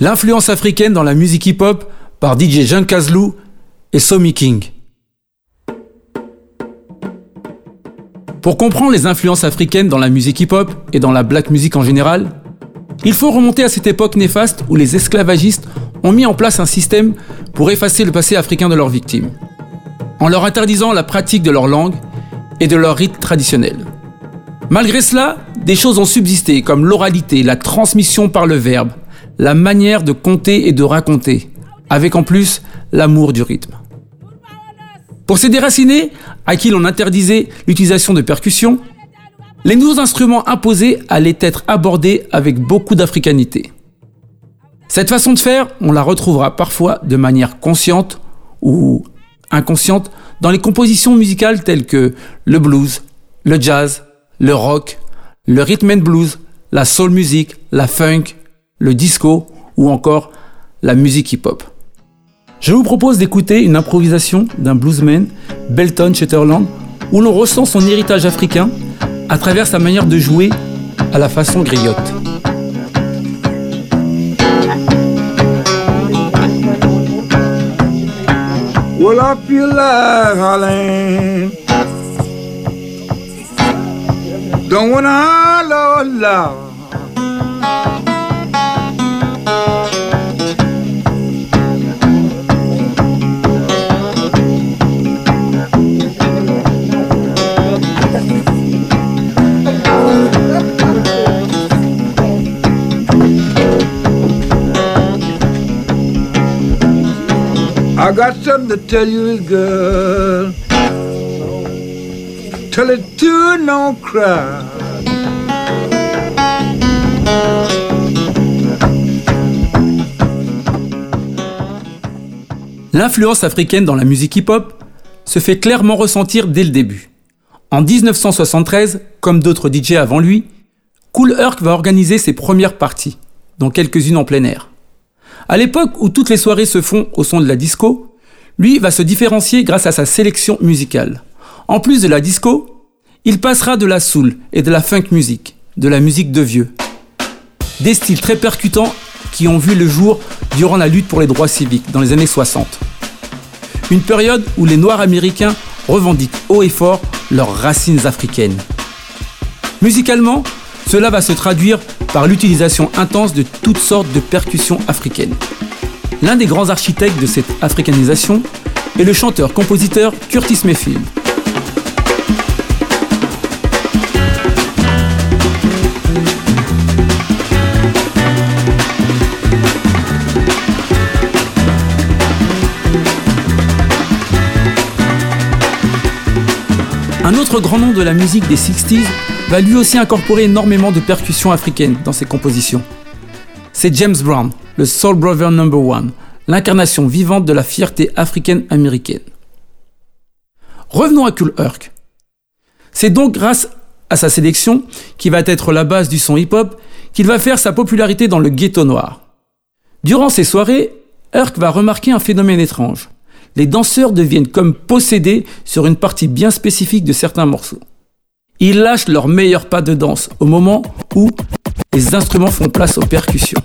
L'influence africaine dans la musique hip-hop par DJ Jean Kazlou et Somi King. Pour comprendre les influences africaines dans la musique hip-hop et dans la black music en général, il faut remonter à cette époque néfaste où les esclavagistes ont mis en place un système pour effacer le passé africain de leurs victimes, en leur interdisant la pratique de leur langue et de leurs rites traditionnels. Malgré cela, des choses ont subsisté comme l'oralité, la transmission par le verbe, la manière de compter et de raconter, avec en plus l'amour du rythme. Pour ces déracinés, à qui l'on interdisait l'utilisation de percussions, les nouveaux instruments imposés allaient être abordés avec beaucoup d'africanité. Cette façon de faire, on la retrouvera parfois de manière consciente ou inconsciente dans les compositions musicales telles que le blues, le jazz, le rock, le rhythm and blues, la soul music, la funk, le disco ou encore la musique hip-hop. Je vous propose d'écouter une improvisation d'un bluesman, Belton Shetterland, où l'on ressent son héritage africain à travers sa manière de jouer à la façon griotte. I got something to tell you, girl. Tell it to. L'influence africaine dans la musique hip-hop se fait clairement ressentir dès le début. En 1973, comme d'autres DJ avant lui, Cool Herc va organiser ses premières parties, dont quelques-unes en plein air. À l'époque où toutes les soirées se font au son de la disco, lui va se différencier grâce à sa sélection musicale. En plus de la disco, il passera de la soul et de la funk music, de la musique de vieux. Des styles très percutants qui ont vu le jour durant la lutte pour les droits civiques dans les années 60. Une période où les Noirs américains revendiquent haut et fort leurs racines africaines. Musicalement, cela va se traduire par l'utilisation intense de toutes sortes de percussions africaines. L'un des grands architectes de cette africanisation est le chanteur-compositeur Curtis Mayfield. Un autre grand nom de la musique des 60s va lui aussi incorporer énormément de percussions africaines dans ses compositions. C'est James Brown, le Soul Brother Number One, l'incarnation vivante de la fierté africaine-américaine. Revenons à Cool Herc. C'est donc grâce à sa sélection, qui va être la base du son hip-hop, qu'il va faire sa popularité dans le ghetto noir. Durant ces soirées, Herc va remarquer un phénomène étrange. Les danseurs deviennent comme possédés sur une partie bien spécifique de certains morceaux. Ils lâchent leur meilleur pas de danse au moment où les instruments font place aux percussions.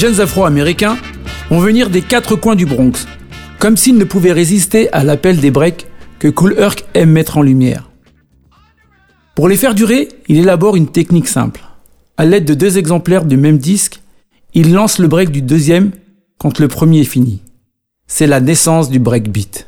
Jeunes Afro-Américains vont venir des quatre coins du Bronx, comme s'ils ne pouvaient résister à l'appel des breaks que Cool Herc aime mettre en lumière. Pour les faire durer, il élabore une technique simple. À l'aide de deux exemplaires du même disque, il lance le break du deuxième quand le premier est fini. C'est la naissance du breakbeat.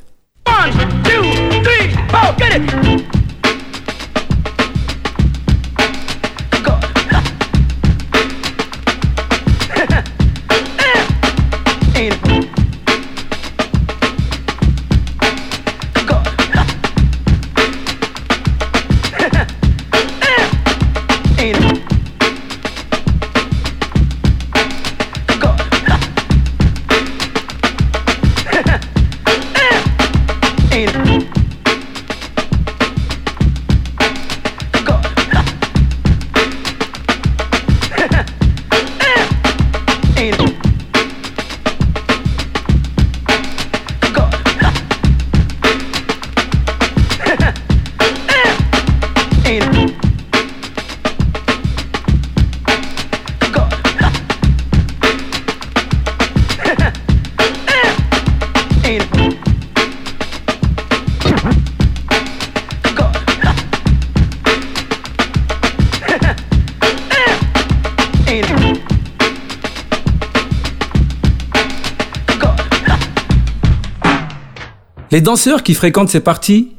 Les danseurs qui fréquentent ces parties,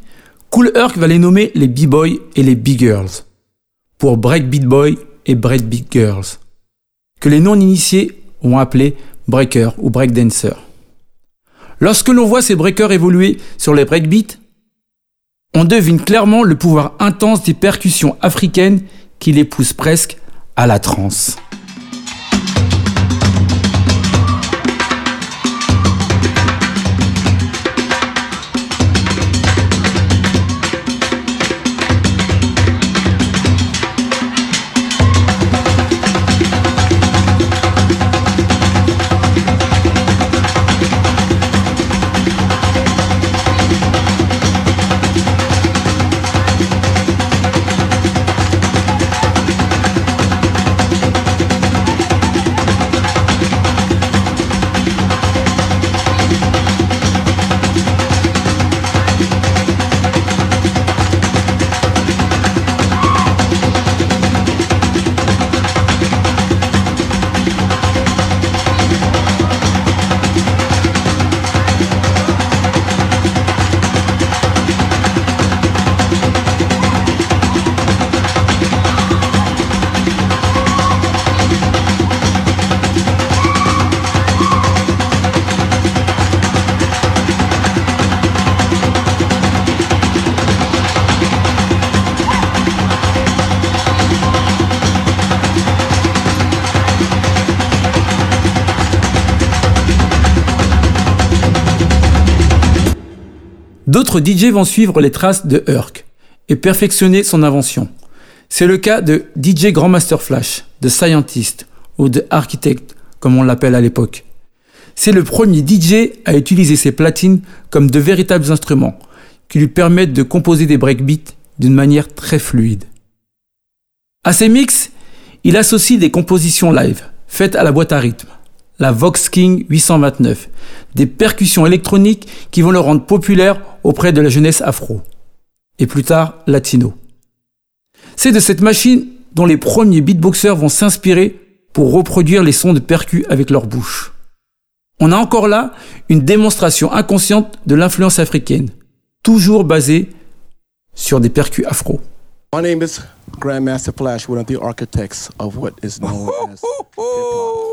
Cool Herc va les nommer les B-Boys et les B-Girls, pour Breakbeat Boy et Breakbeat Girls, que les non-initiés ont appelé breaker ou breakdancer. Lorsque l'on voit ces breakers évoluer sur les breakbeats, on devine clairement le pouvoir intense des percussions africaines qui les poussent presque à la transe. DJ vont suivre les traces de Herc et perfectionner son invention. C'est le cas de DJ Grandmaster Flash, de Scientist ou de Architect, comme on l'appelle à l'époque. C'est le premier DJ à utiliser ses platines comme de véritables instruments qui lui permettent de composer des breakbeats d'une manière très fluide. À ses mix, il associe des compositions live faites à la boîte à rythme la Vox King 829, des percussions électroniques qui vont le rendre populaire auprès de la jeunesse afro, et plus tard latino. C'est de cette machine dont les premiers beatboxers vont s'inspirer pour reproduire les sons de percus avec leur bouche. On a encore là une démonstration inconsciente de l'influence africaine, toujours basée sur des percus afro. My name is Grandmaster Flash, one of the architects of what is known as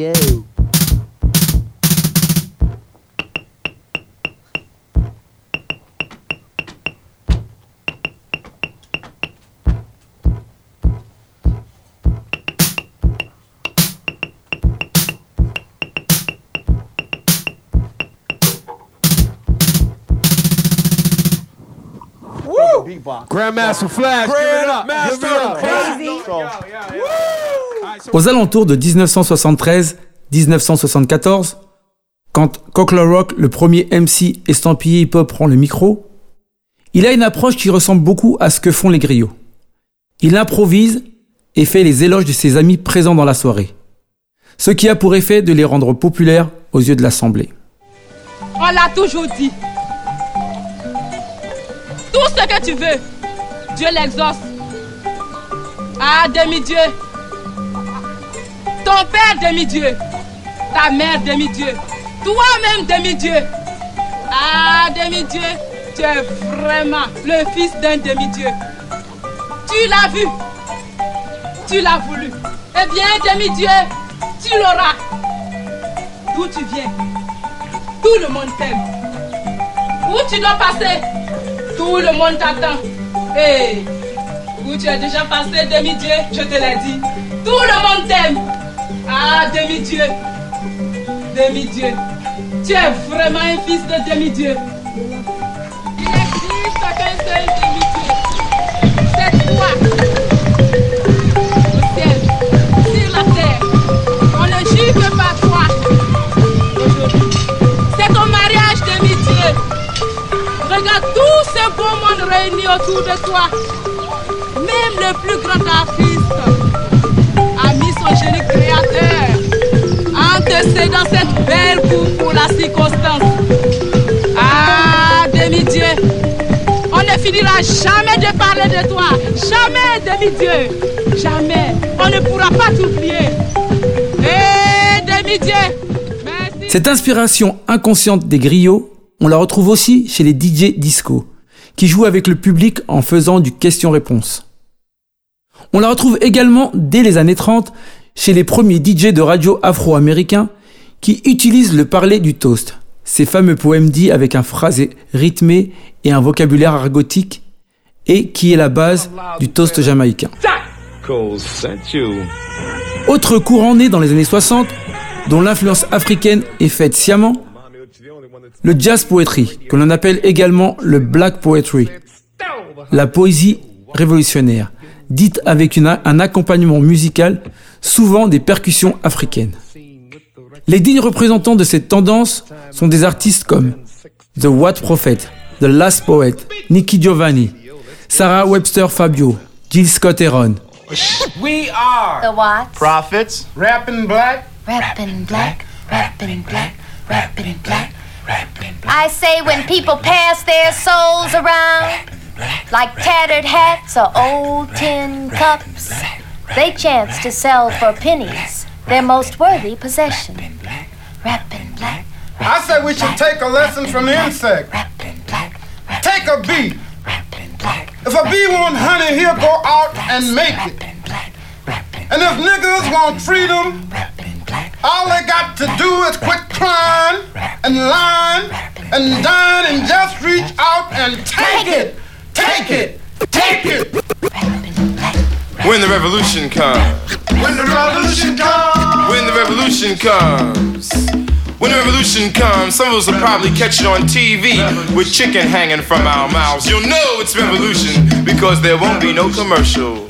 yo. Woo! Grandmaster Flash, Grandmaster Flash. Crazy. Aux alentours de 1973-1974, quand Cockler Rock, le premier MC estampillé hip-hop, prend le micro, il a une approche qui ressemble beaucoup à ce que font les griots. Il improvise et fait les éloges de ses amis présents dans la soirée, ce qui a pour effet de les rendre populaires aux yeux de l'Assemblée. On l'a toujours dit. Tout ce que tu veux, Dieu l'exauce. Ah, demi-dieu. Ton père, demi-dieu. Ta mère, demi-dieu. Toi-même, demi-dieu. Ah, demi-dieu, tu es vraiment le fils d'un demi-dieu. Tu l'as vu. Tu l'as voulu. Eh bien, demi-dieu, tu l'auras. D'où tu viens, tout le monde t'aime. Où tu dois passer, tout le monde t'attend. Et où tu as déjà passé, demi-dieu, je te l'ai dit. Tout le monde t'aime. Ah, demi-dieu. Demi-dieu. Tu es vraiment un fils de demi-dieu. Il existe qu'un seul demi-dieu. C'est toi. Au ciel, sur la terre. On ne juge par toi. C'est ton mariage demi-dieu. Regarde tout ce beau monde réuni autour de toi. Même le plus grand artiste a mis son génie créateur antécédant cette belle cour pour la circonstance. Ah, demi-dieu, on ne finira jamais de parler de toi. Jamais, demi-dieu. Jamais. On ne pourra pas t'oublier. Eh, demi-dieu. Cette inspiration inconsciente des griots, on la retrouve aussi chez les DJ disco, qui jouent avec le public en faisant du question-réponse. On la retrouve également dès les années 30 chez les premiers DJ de radio afro-américains qui utilisent le parler du toast, ces fameux poèmes dits avec un phrasé rythmé et un vocabulaire argotique, et qui est la base du toast jamaïcain. Autre courant né dans les années 60, dont l'influence africaine est faite sciemment, le jazz poetry, que l'on appelle également le black poetry, la poésie révolutionnaire, dite avec une- un accompagnement musical, souvent des percussions africaines. Les dignes représentants de cette tendance sont des artistes comme The What Prophet, The Last Poet, Nicky Giovanni, Sarah Webster Fabio, Jill Scott Heron, We are The what? Prophets. rapping black. Rapping black, rapping black, rapping black, rapping black. I say when people pass their souls around like tattered hats or old tin cups, they chance to sell for pennies their most worthy possession. Rapping black, I say we should take a lesson from the insect. rapping black, Take a bee. rapping black, If a bee want honey, he'll go out and make it. rapping black, And if niggas want freedom, rapping black, all they got to do is quit crying and lying and dying and just reach out and take it. Take it. Take it. When the revolution comes. When the revolution comes. When the revolution comes. When the revolution comes, some of us will probably catch it on TV with chicken hanging from our mouths. You'll know it's revolution because there won't be no commercial.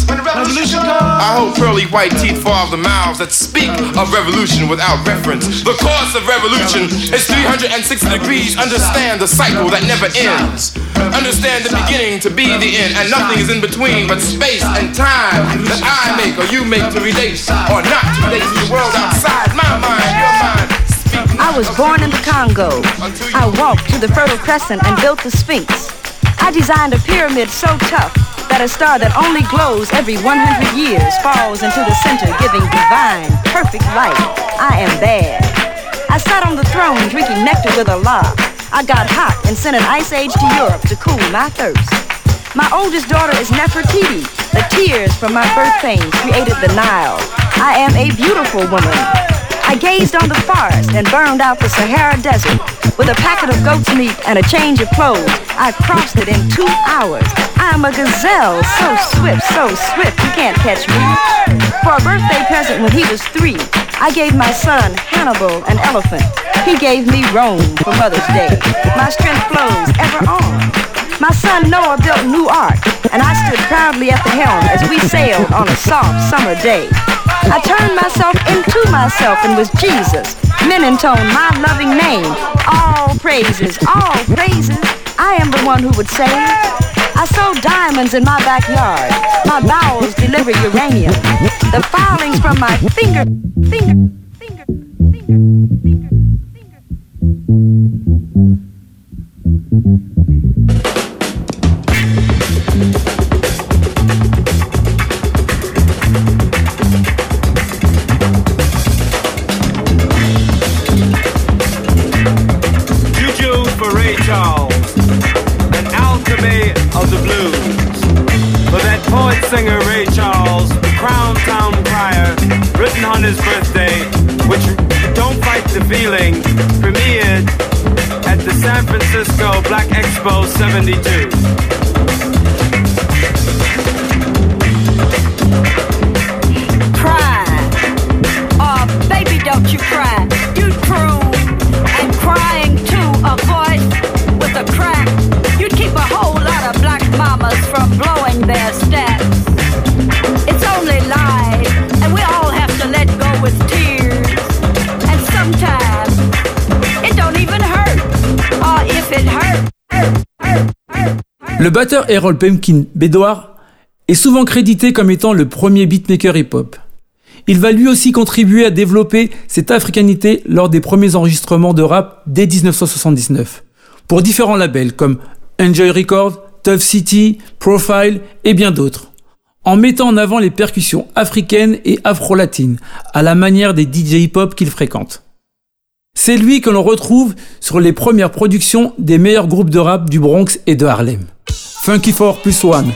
When the revolution. I hope pearly white teeth fall off the mouths that speak of revolution without reference. The course of revolution is 360 degrees. Understand the cycle that never ends. Understand the beginning to be the end, and nothing is in between but space and time that I make or you make to relate or not to relate to the world outside my mind, your mind. I was born in the Congo. I walked to the Fertile Crescent and built the Sphinx. I designed a pyramid so tough that a star that only glows every 100 years falls into the center, giving divine, perfect light. I am bad. I sat on the throne drinking nectar with Allah. I got hot and sent an ice age to Europe to cool my thirst. My oldest daughter is Nefertiti. The tears from my birth pains created the Nile. I am a beautiful woman. I gazed on the forest and burned out the Sahara Desert. With a packet of goat's meat and a change of clothes, I crossed it in two hours. I am a gazelle, so swift, so swift, you can't catch me. For a birthday present when he was three, I gave my son Hannibal an elephant. He gave me Rome for Mother's Day. My strength flows ever on. My son Noah built a new ark, and I stood proudly at the helm as we sailed on a soft summer day. I turned myself into myself and was Jesus. Men intone my loving name. All praises, all praises. I am the one who would say, I sow diamonds in my backyard. My bowels deliver uranium. The filings from my finger, finger, finger, finger, finger. Feeling premiered at the San Francisco Black Expo 72. Le batteur Errol Pumpkin Bedouard est souvent crédité comme étant le premier beatmaker hip-hop. Il va lui aussi contribuer à développer cette africanité lors des premiers enregistrements de rap dès 1979, pour différents labels comme Enjoy Records, Tough City, Profile et bien d'autres, en mettant en avant les percussions africaines et afro-latines, à la manière des DJ hip-hop qu'il fréquente. C'est lui que l'on retrouve sur les premières productions des meilleurs groupes de rap du Bronx et de Harlem. Funky 4 plus One,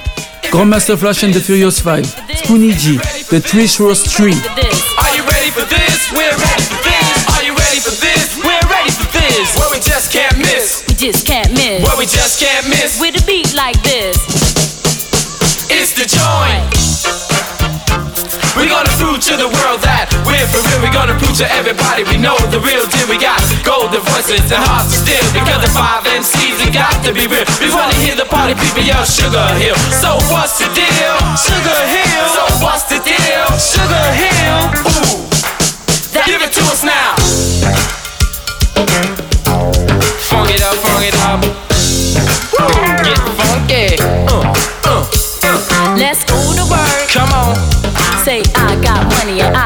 Grandmaster Flash and the Furious 5, Spoonie G, The Treacherous Three, Are you ready for this? We're ready for this. Are you ready for this? We're ready for this. Where we just can't miss. We just can't miss. Where we just can't miss. With a beat like this. It's the joint. We're gonna prove to the world that we're for real. We're gonna prove to everybody we know the real deal. We got golden voices and hearts to steal. Because the five MCs have got to be real. We wanna hear the party people yell Sugar Hill. So what's the deal? Sugar Hill. So what's the deal? Sugar Hill. Ooh. Give it to us now. Funk it up, funk it up. Woo. Get funky. Uh, uh, uh. Let's go to work. Come on. Say I got money and I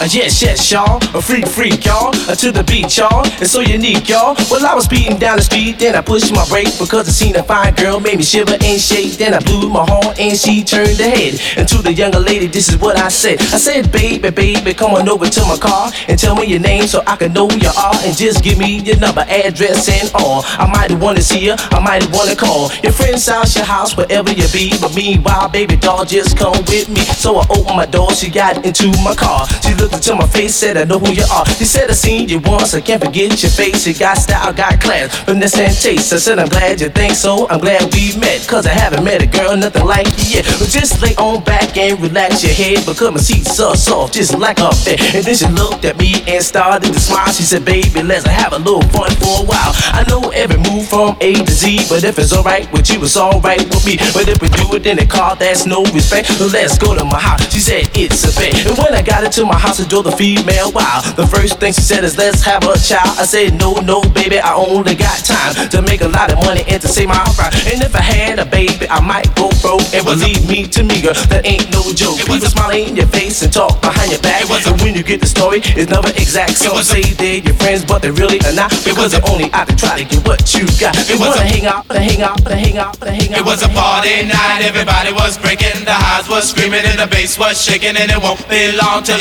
Uh, yes, yes, y'all. A freak, freak, y'all. Uh, to the beat, y'all. It's so unique, y'all. Well, I was speeding down the street, then I pushed my brake because I seen a fine girl, made me shiver and shake. Then I blew my horn and she turned her head. And to the younger lady, this is what I said. I said, baby, baby, come on over to my car and tell me your name so I can know who you are. And just give me your number, address, and all. I might wanna see you, I might wanna call. Your friend's house, your house, wherever you be. But meanwhile, baby doll, just come with me. So I opened my door, she got into my car. She looked into my face, said, I know who you are. She said, I seen you once, I can't forget your face. You got style, got class, finesse and taste. I said, I'm glad you think so. I'm glad we met, cause I haven't met a girl, nothing like you yet. But just lay on back and relax your head, because my seat's so soft, just like a bed. And then she looked at me and started to smile. She said, baby, let's have a little fun for a while. I know every move from A to Z. But if it's alright with you, it's alright with me. But if we do it in a car, that's no respect. Let's go to my house. She said it's a bet. And when I got into my house, I drove the female wow. The first thing she said is let's have a child. I said no, no, baby, I only got time to make a lot of money and to save my pride. And if I had a baby, I might go broke. And believe me, to me, girl, that ain't no joke. People smile in your face and talk behind your back. And when you get the story, it's never exact. Some say they're your friends, but they really are not. Because they're only out to try to get what you got. They wanna hang out, they hang out, they hang out, they hang out. It was a party night, everybody was breaking, the highs was screaming, and the bass was shaking, and it won't be long till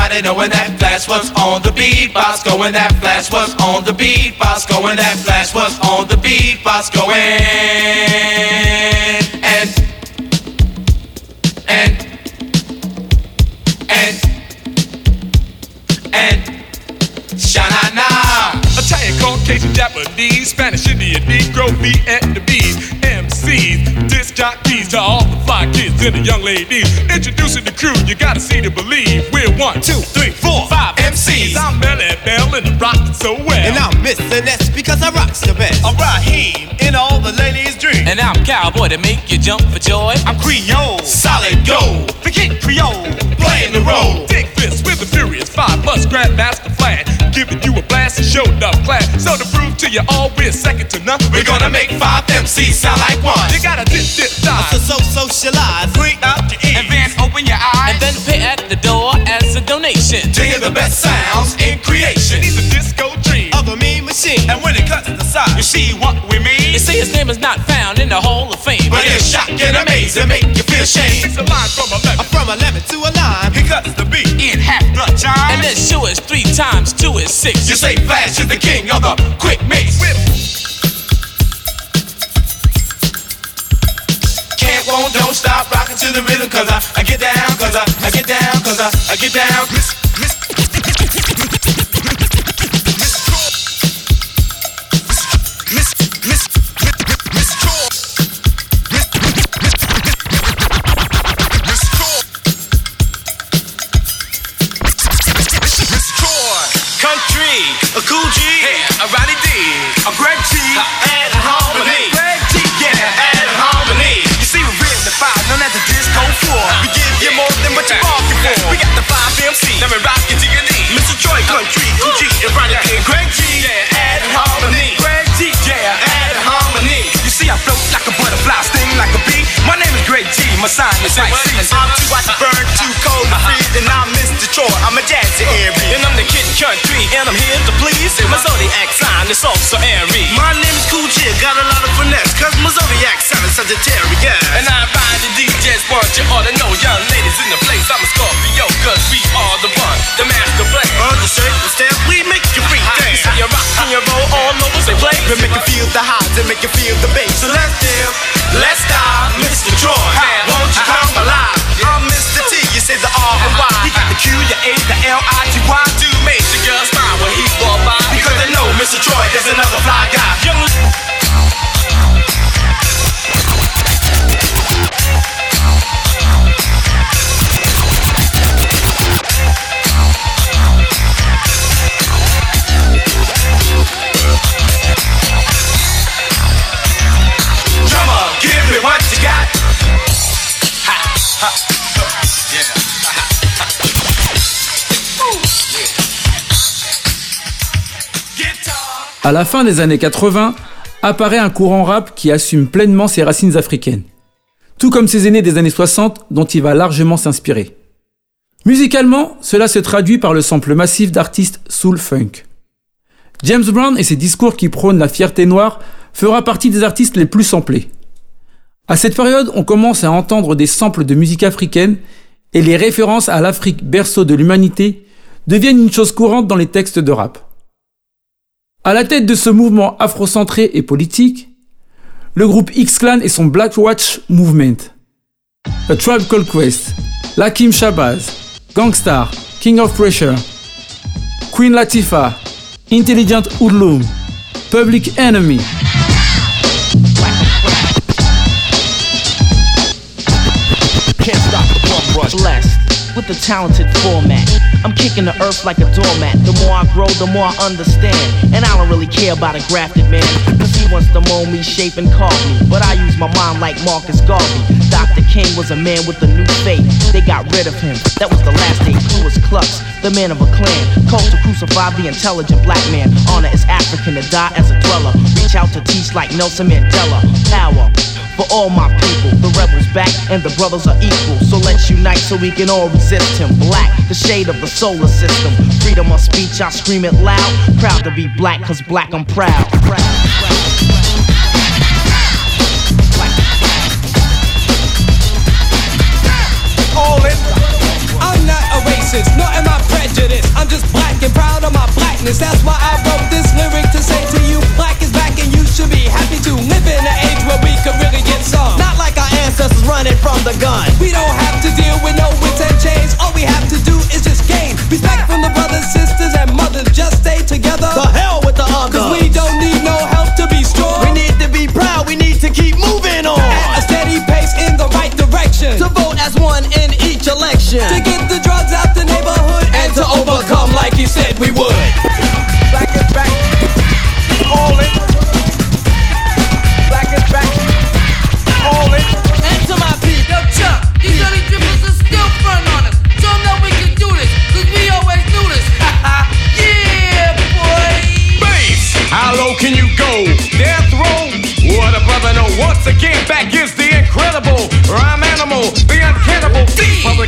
everybody knowing that flash was on the beatbox going. That flash was on the beatbox going. That flash was on the beatbox going. And and and and Italian, Caucasian, Japanese, Spanish, Indian, Negro, Vietnamese, MCs, disc jockeys to all the fly kids and the young ladies. Introducing the crew, you gotta see to believe. We're one, two, three, four, five MCs. I'm Melle Mel and I'm rocking so well. And I'm Mr. Ness because I rock the best. I'm Raheem in all the ladies' dreams. And I'm Cowboy to make you jump for joy. I'm Creole, solid gold. Forget Creole, playing the role. Dick this with the Furious Five plus Grandmaster Flash. Giving you a blast and showed up class. So to prove to you all we're second to none, We're gonna make five MCs sound like one. You gotta dip, dip, dive. So, so socialize. Bring out your ears. And then open your eyes. And then pay at the door as a donation. To hear the best sounds in creation. Machine. And when it cuts to the side, you see what we mean. You see, his name is not found in the Hall of Fame. But it's shocking, amazing, make you feel shame. It's a line from 11. I'm from 11 to a line. He cuts the beat in half the time. And then show is three times two is six. You say Flash is the king of the quick mix. Can't, won't, don't stop rocking to the rhythm cause I, I get down, cause I, I get down, cause I, I get down. Miss, miss, Yeah, a Roddy D, a Greg T, and harmony. Greg T, yeah, And harmony. You see, we're real the five, known as the disco four. We give you more than what you're barking for. We got the five MC, Now we're rocking to your knees. Mr. Troy Country, G, and Roddy D, Greg G, Yeah, and harmony. Greg T, yeah, And harmony. You see, I float like a butterfly, sting like a bee. My name is Greg T, my sign is what? Sea. I'm too hot to burn, too cold to uh-huh. freeze, and I'm Mr. Troy. I'm a jazzy À la fin des années 80, apparaît un courant rap qui assume pleinement ses racines africaines. Tout comme ses aînés des années 60 dont il va largement s'inspirer. Musicalement, cela se traduit par le sample massif d'artistes soul funk. James Brown et ses discours qui prônent la fierté noire fera partie des artistes les plus samplés. À cette période, on commence à entendre des samples de musique africaine et les références à l'Afrique berceau de l'humanité deviennent une chose courante dans les textes de rap. À la tête de ce mouvement afrocentré et politique, le groupe X-Clan et son Black Watch Movement. A Tribe Called Quest, Lakim Shabazz, Gangstar, King of Pressure, Queen Latifah, Intelligent Hoodlum, Public Enemy. With the talented format. I'm kicking the earth like a doormat. The more I grow, the more I understand. And I don't really care about a grafted man. Cause even wants to mold me, shape, and carve me. But I use my mind like Marcus Garvey. Dr. King was a man with a new faith. They got rid of him. That was the last day. Was Klux, the man of a clan. Called to crucify the intelligent black man. Honor is African to die as a dweller. Reach out to teach like Nelson Mandela. Power for all my people. The rebels back and the brothers are equal. So let's unite so we can all resist him. Black, the shade of the solar system. Freedom of speech, I scream it loud. Proud to be black, cause black I'm proud. proud. That's why I wrote this lyric to say to you, black is back and you should be happy to live in an age where we can really get some. Not like our ancestors running from the gun. We don't have to deal with no whips and chains. All we have to do is just gain respect from the brothers, sisters, and mothers. Just stay together. The hell with the others. Cause we don't need no help to be strong. We need to be proud. We need to keep moving on. At a steady pace in the right direction. To vote as one in each election. To get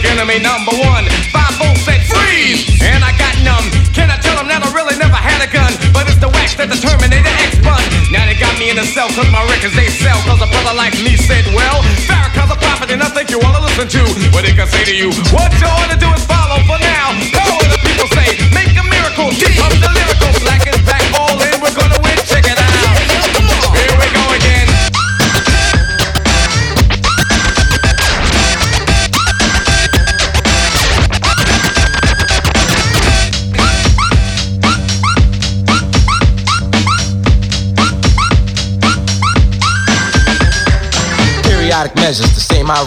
Public enemy number one. Five volts said freeze, and I got numb. Can I tell them that I really never had a gun? But it's the wax that the Terminator X bun. Now they got me in the cell, cause my records they sell. Cause a brother like me said, well, Farrakhan's a prophet, and I think you wanna listen to what he can say to you. What you to do is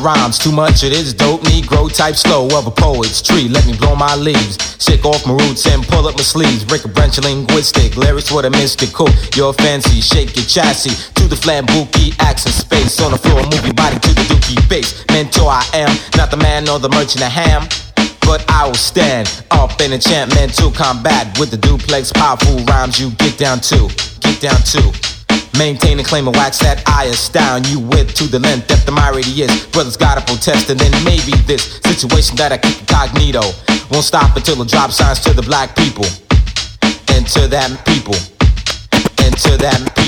rhymes. Too much of this dope Negro type slow of a poet's tree. Let me blow my leaves. Shake off my roots and pull up my sleeves. Break a branch of linguistic lyrics with a mystical. You're fancy, shake your chassis to the flambuki accent space. On the floor, move your body to the dookie bass. Mentor I am, not the man nor the merchant of ham. But I will stand up in enchantment to combat with the duplex powerful rhymes you get down to. Get down to. Maintain and claim a wax that I astound you with to the length that the my radius. Brothers gotta protest, and then maybe this situation that I keep incognito won't stop until it drop signs to the black people. And to that people. And to that people.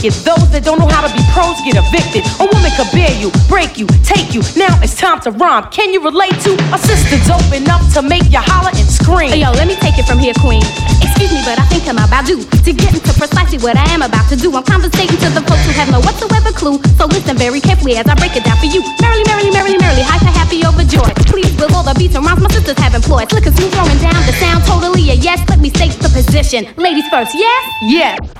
Wicked. Those that don't know how to be pros get evicted. A woman could bear you, break you, take you. Now it's time to rhyme. Can you relate to a sister dope enough to make you holler and scream? Yo, let me take it from here, queen. Excuse me, but I think I'm about due to get into precisely what I am about to do. I'm conversating to the folks who have no whatsoever clue. So listen very carefully as I break it down for you. Merrily, merrily, merrily, merrily, hyper happy overjoyed. Please, with all the beats and rhymes my sisters have employed. Slick and smooth throwing down the sound totally a yes. Let me state the position. Ladies first, yes? Yeah.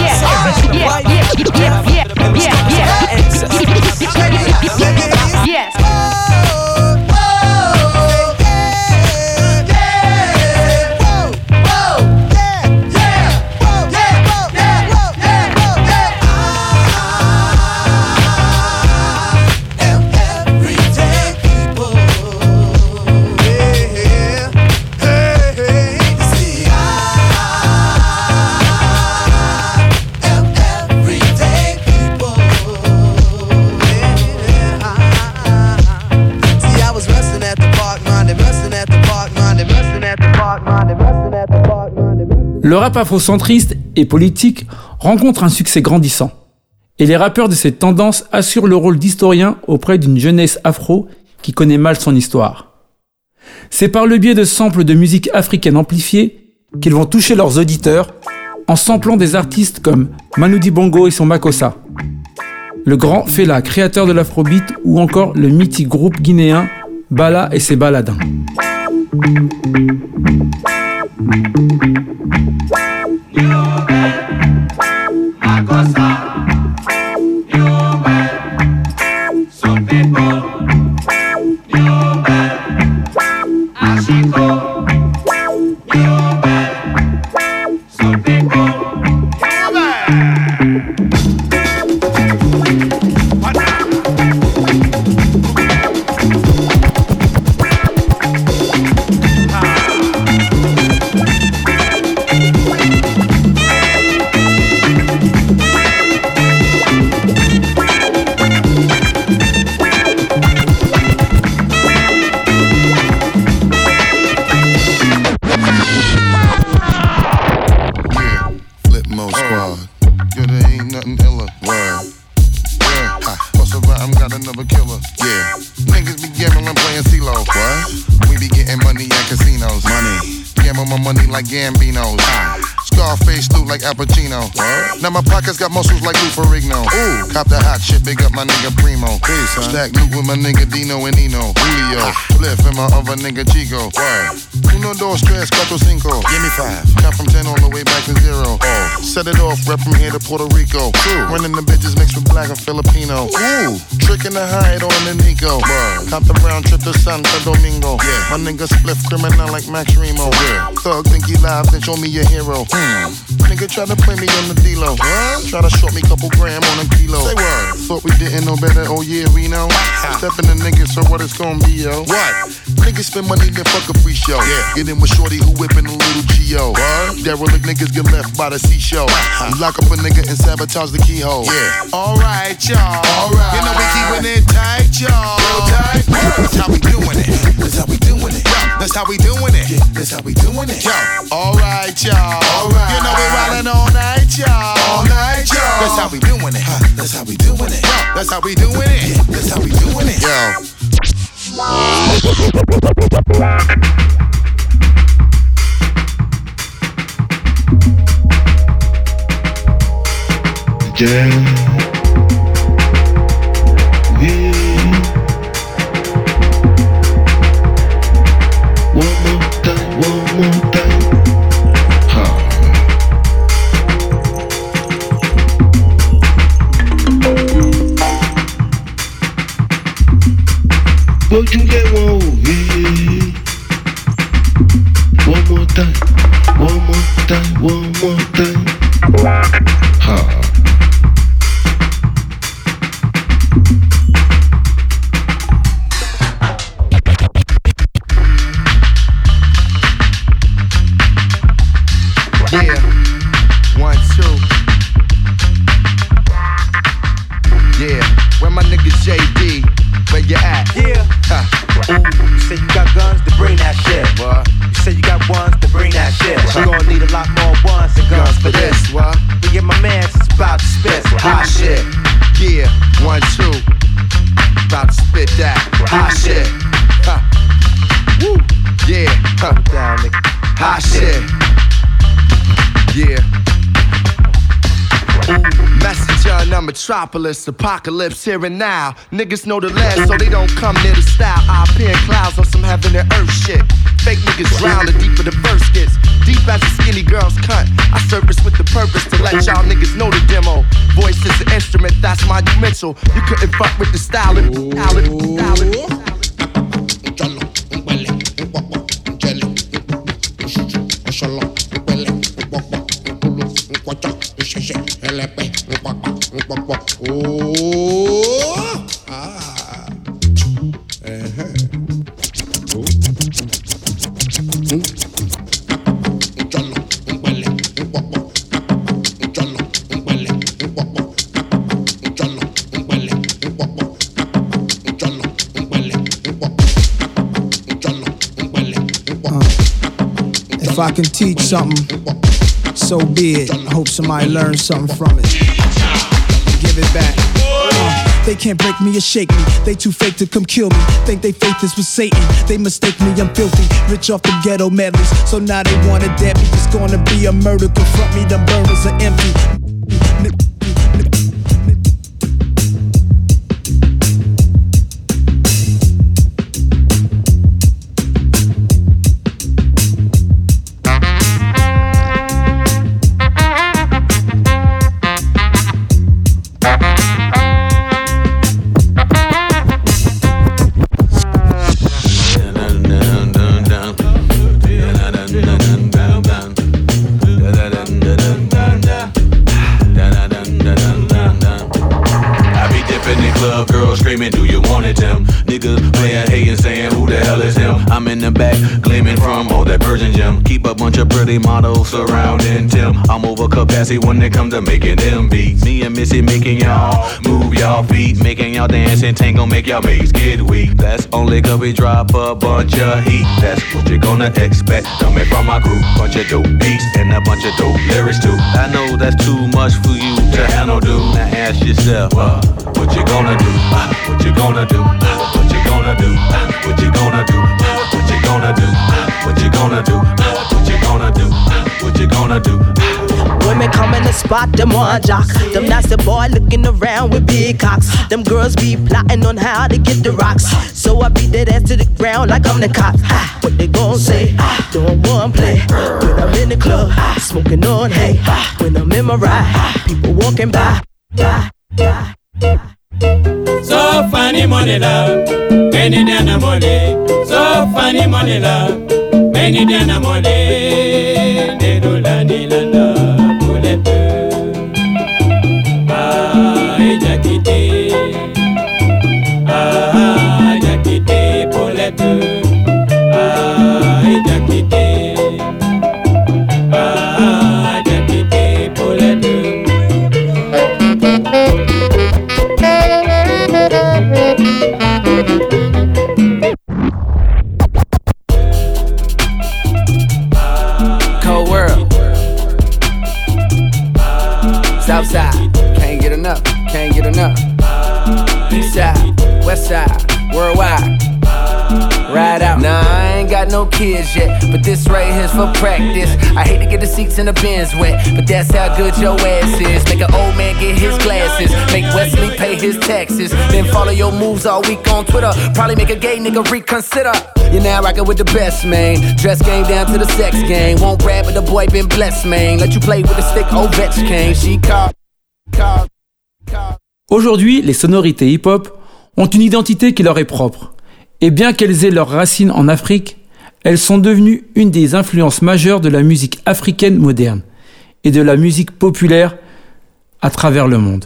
Le rap afrocentriste et politique rencontre un succès grandissant. Et les rappeurs de cette tendance assurent le rôle d'historien auprès d'une jeunesse afro qui connaît mal son histoire. C'est par le biais de samples de musique africaine amplifiée qu'ils vont toucher leurs auditeurs en samplant des artistes comme Manoudi Bongo et son Makossa, le grand Fela, créateur de l'afrobeat, ou encore le mythique groupe guinéen Bala et ses baladins. Flipmo my nigga Dino and Nino. Julio. Spliff and my other nigga Chico. Word. Uno, dos, tres, cuatro, cinco. Give me five. Count from ten all the way back to zero. Oh. Set it off, rep from here to Puerto Rico. True. Running the bitches mixed with black and Filipino. Ooh. Tricking the hide on the Nico. Word. Cop the round trip to Santo Domingo. Yeah. My nigga spliff criminal like Max Remo. Yeah. Thug think he live, then show me your hero. Hmm. Nigga try to play me on the D-Lo. What? Try to short me couple gram on a kilo. Say what? Thought we didn't know better, oh yeah, we know. Stepping the niggas, so what it's gonna be, yo? What? Niggas spend money, then fuck a free show. Yeah. Get in with Shorty who whipping a little G.O. What? Derelict niggas get left by the seashore. Lock up a nigga and sabotage the keyhole. Yeah. Alright, y'all. Alright. You know we keeping it tight, y'all. Real tight. That's how we doing it. That's how we doing it. Yo, that's how we doing it. Yeah, that's how we doing it. Yo, alright, y'all. Alright. You know we riding all night, y'all. All night, y'all. That's how we doing it. That's how we doing it. Yo, that's how we doing it. Yeah, that's how we doing it. Yo. Yeah. Gbójúlé metropolis, apocalypse here and now. Niggas know the last, so they don't come near the style. I appear in clouds on some heaven and earth shit. Fake niggas drown the deeper the verse gets. Deep as a skinny girl's cut. I surface with the purpose to let y'all niggas know the demo. Voice is an instrument, that's monumental. You couldn't fuck with the style style style If I can teach something, so be it. I hope somebody learns something from it. Give it back. Uh, They can't break me or shake me. They too fake to come kill me. Think they faith is with Satan. They mistake me, I'm filthy. Rich off the ghetto medleys. So now they wanna dead me. It's gonna be a murder. Confront me, the burners are empty. Girls screaming, do you want it, Tim? Niggas playing, hating, saying, who the hell is him? I'm in the back, gleaming from all that Persian gem. Keep a bunch of pretty models surrounding Tim. I'm over capacity when it comes to making them beats. Me and Missy making y'all move y'all feet, making y'all dance and tango, make y'all mates get weak. That's only cause we drop a bunch of heat. That's what you're gonna expect coming from my group. Bunch of dope beats and a bunch of dope lyrics too. I know that's too much for you to handle, dude. Now ask yourself, uh, what you gonna do? Uh, what you gonna do? What you gonna do? What you gonna do? What you gonna do? What you gonna do? What you gonna do? What you gonna do? Women come in the spot, them one jock. Them nasty boy looking around with big cocks. Them girls be plotting on how to get the rocks. So I beat that ass to the ground like I'm the cop. What they gon' say? Doing one play. When I'm in the club, smoking on hay. When I'm in my ride, people walking by. So funny money so fani monela meni dena mole. So fani monela meni dena mole. Kids yet, but this right here's for practice. I hate to get the seats in the bins wet, but that's how good your ass is. Make an old man get his glasses, make Wesley pay his taxes, then follow your moves all week on Twitter. Probably make a gay nigga reconsider. You're now rocking with the best, man. Dress game down to the sex game. Won't rap, but the boy been blessed, man. Let you play with the stick, Ovechkin. She called, called. Aujourd'hui, les sonorités hip-hop ont une identité qui leur est propre. Et bien qu'elles aient leurs racines en Afrique, elles sont devenues une des influences majeures de la musique africaine moderne et de la musique populaire à travers le monde.